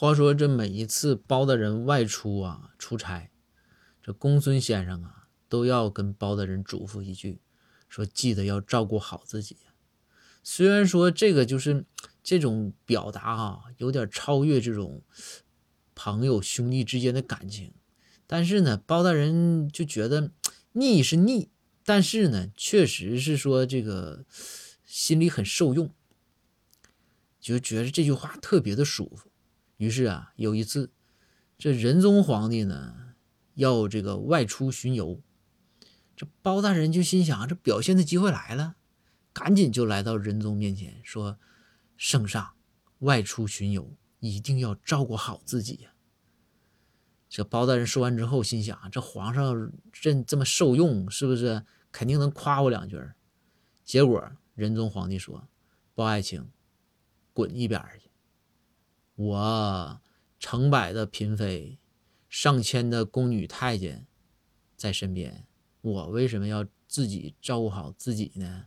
话说这每一次包大人外出啊出差，这公孙先生啊都要跟包大人嘱咐一句，说记得要照顾好自己。虽然说这个就是这种表达啊，有点超越这种朋友兄弟之间的感情，但是呢，包大人就觉得腻是腻，但是呢，确实是说这个心里很受用，就觉得这句话特别的舒服。于是啊，有一次，这仁宗皇帝呢要这个外出巡游，这包大人就心想，这表现的机会来了，赶紧就来到仁宗面前说：“圣上，外出巡游一定要照顾好自己呀。”这包大人说完之后，心想：这皇上这这么受用，是不是肯定能夸我两句？结果仁宗皇帝说：“包爱卿，滚一边去。”我成百的嫔妃，上千的宫女太监在身边，我为什么要自己照顾好自己呢？